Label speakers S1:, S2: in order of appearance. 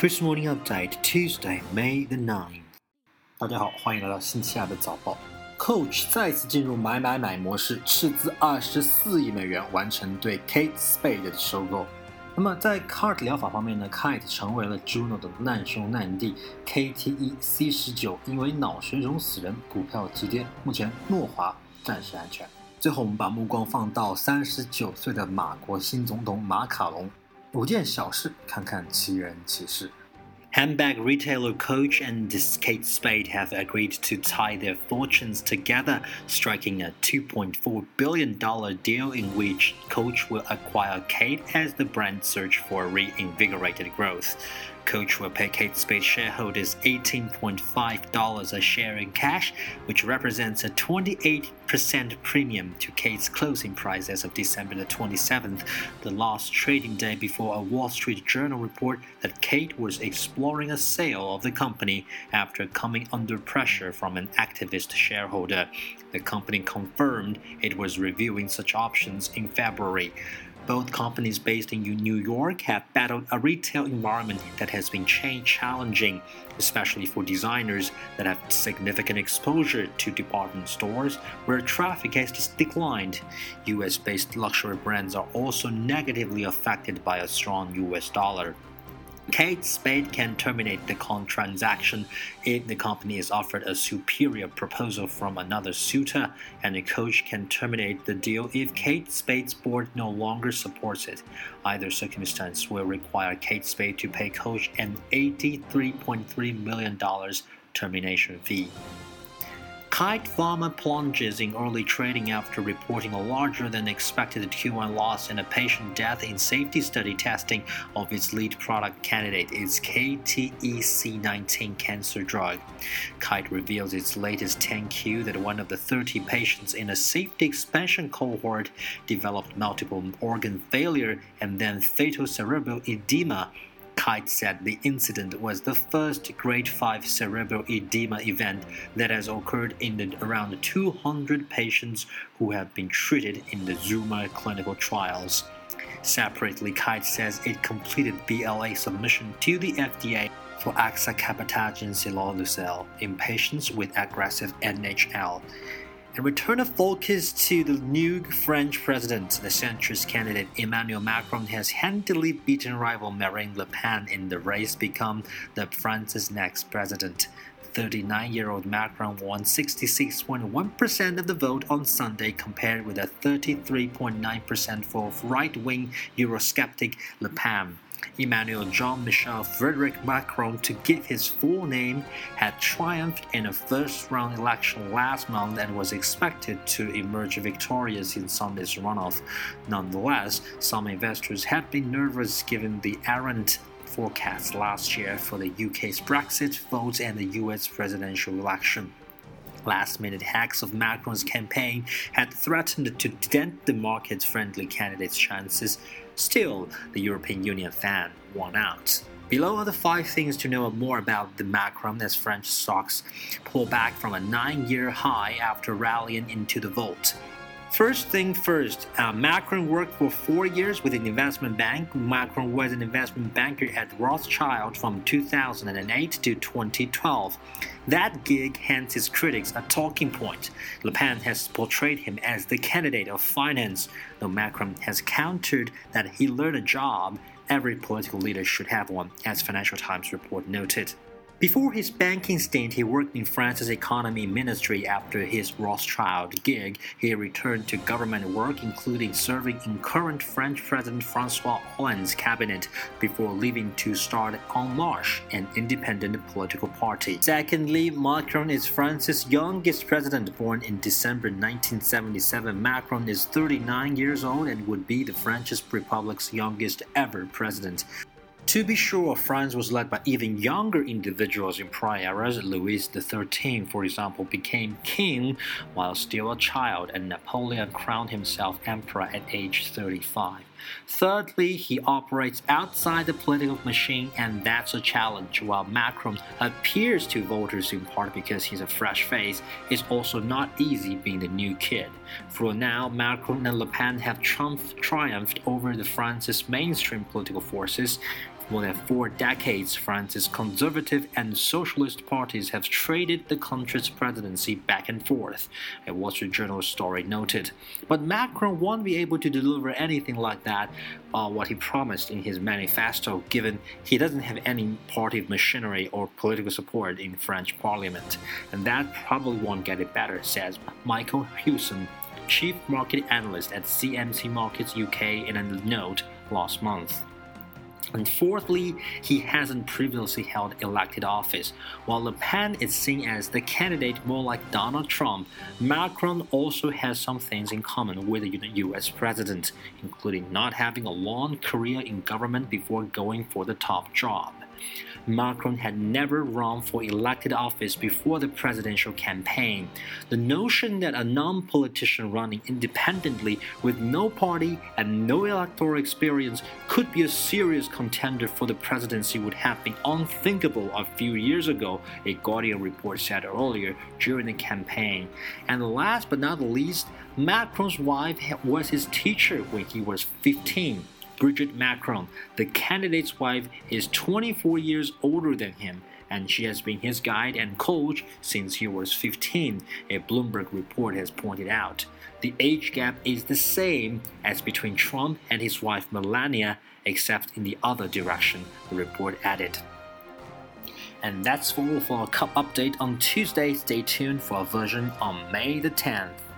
S1: Chris Morning Update Tuesday, May the 9th。大家好，欢迎来到星期二的早报。Coach 再次进入买买买模式，斥资二十四亿美元完成对 Kate Spade 的收购。那么在 CAR-T 疗法方面呢，Kate 成为了 Juno 的难兄难弟。KTE C 十九因为脑水肿死人，股票急跌。目前诺华暂时安全。最后，我们把目光放到三十九岁的马国新总统马卡龙。
S2: Handbag retailer Coach and Kate Spade have agreed to tie their fortunes together, striking a $2.4 billion deal in which Coach will acquire Kate as the brand search for reinvigorated growth. Coach will pay Kate Spade shareholders $18.5 a share in cash, which represents a 28% premium to Kate's closing price as of December the 27th, the last trading day before a Wall Street Journal report that Kate was exploring a sale of the company after coming under pressure from an activist shareholder. The company confirmed it was reviewing such options in February. Both companies based in New York have battled a retail environment that has been challenging, especially for designers that have significant exposure to department stores where traffic has declined. US based luxury brands are also negatively affected by a strong US dollar. Kate Spade can terminate the transaction if the company is offered a superior proposal from another suitor, and the coach can terminate the deal if Kate Spade's board no longer supports it. Either circumstance will require Kate Spade to pay coach an $83.3 million termination fee. Kite Pharma plunges in early trading after reporting a larger than expected Q1 loss and a patient death in safety study testing of its lead product candidate, its KTE-C19 cancer drug. Kite reveals its latest 10Q that one of the 30 patients in a safety expansion cohort developed multiple organ failure and then fatal cerebral edema Kite said the incident was the first grade 5 cerebral edema event that has occurred in the around 200 patients who have been treated in the Zuma clinical trials. Separately, Kite says it completed BLA submission to the FDA for axicabtagene ciloleucel in patients with aggressive NHL and return of focus to the new French president. The centrist candidate Emmanuel Macron has handily beaten rival Marine Le Pen in the race to become the France's next president. 39 year old Macron won 66.1% of the vote on Sunday, compared with a 33.9% for right wing Eurosceptic Le Pen. Emmanuel Jean Michel Frédéric Macron, to give his full name, had triumphed in a first round election last month and was expected to emerge victorious in Sunday's runoff. Nonetheless, some investors had been nervous given the errant forecast last year for the UK's Brexit vote and the US presidential election. Last minute hacks of Macron's campaign had threatened to dent the market friendly candidate's chances. Still, the European Union fan won out. Below are the five things to know more about the Macron as French stocks pull back from a nine year high after rallying into the vote. First thing first, uh, Macron worked for four years with an investment bank. Macron was an investment banker at Rothschild from 2008 to 2012. That gig hands his critics a talking point. Le Pen has portrayed him as the candidate of finance, though Macron has countered that he learned a job. Every political leader should have one, as Financial Times report noted. Before his banking stint, he worked in France's economy ministry. After his Rothschild gig, he returned to government work, including serving in current French President Francois Hollande's cabinet before leaving to start En Marche, an independent political party. Secondly, Macron is France's youngest president, born in December 1977. Macron is 39 years old and would be the French Republic's youngest ever president. To be sure, France was led by even younger individuals in prior eras. Louis XIII, for example, became king while still a child, and Napoleon crowned himself emperor at age 35. Thirdly, he operates outside the political machine, and that's a challenge. While Macron appears to voters in part because he's a fresh face, it's also not easy being the new kid. For now, Macron and Le Pen have triumphed over the France's mainstream political forces. More than four decades, France's conservative and socialist parties have traded the country's presidency back and forth, a Wall Street Journal story noted. But Macron won't be able to deliver anything like that, uh, what he promised in his manifesto, given he doesn't have any party machinery or political support in French parliament. And that probably won't get it better, says Michael Hewson, chief market analyst at CMC Markets UK, in a note last month. And fourthly, he hasn't previously held elected office. While Le Pen is seen as the candidate more like Donald Trump, Macron also has some things in common with the US president, including not having a long career in government before going for the top job. Macron had never run for elected office before the presidential campaign. The notion that a non politician running independently with no party and no electoral experience could be a serious contender for the presidency would have been unthinkable a few years ago, a Guardian report said earlier during the campaign. And last but not least, Macron's wife was his teacher when he was 15. Brigitte Macron, the candidate's wife, is 24 years older than him, and she has been his guide and coach since he was 15, a Bloomberg report has pointed out. The age gap is the same as between Trump and his wife Melania, except in the other direction, the report added. And that's all for our cup update on Tuesday. Stay tuned for a version on May the 10th.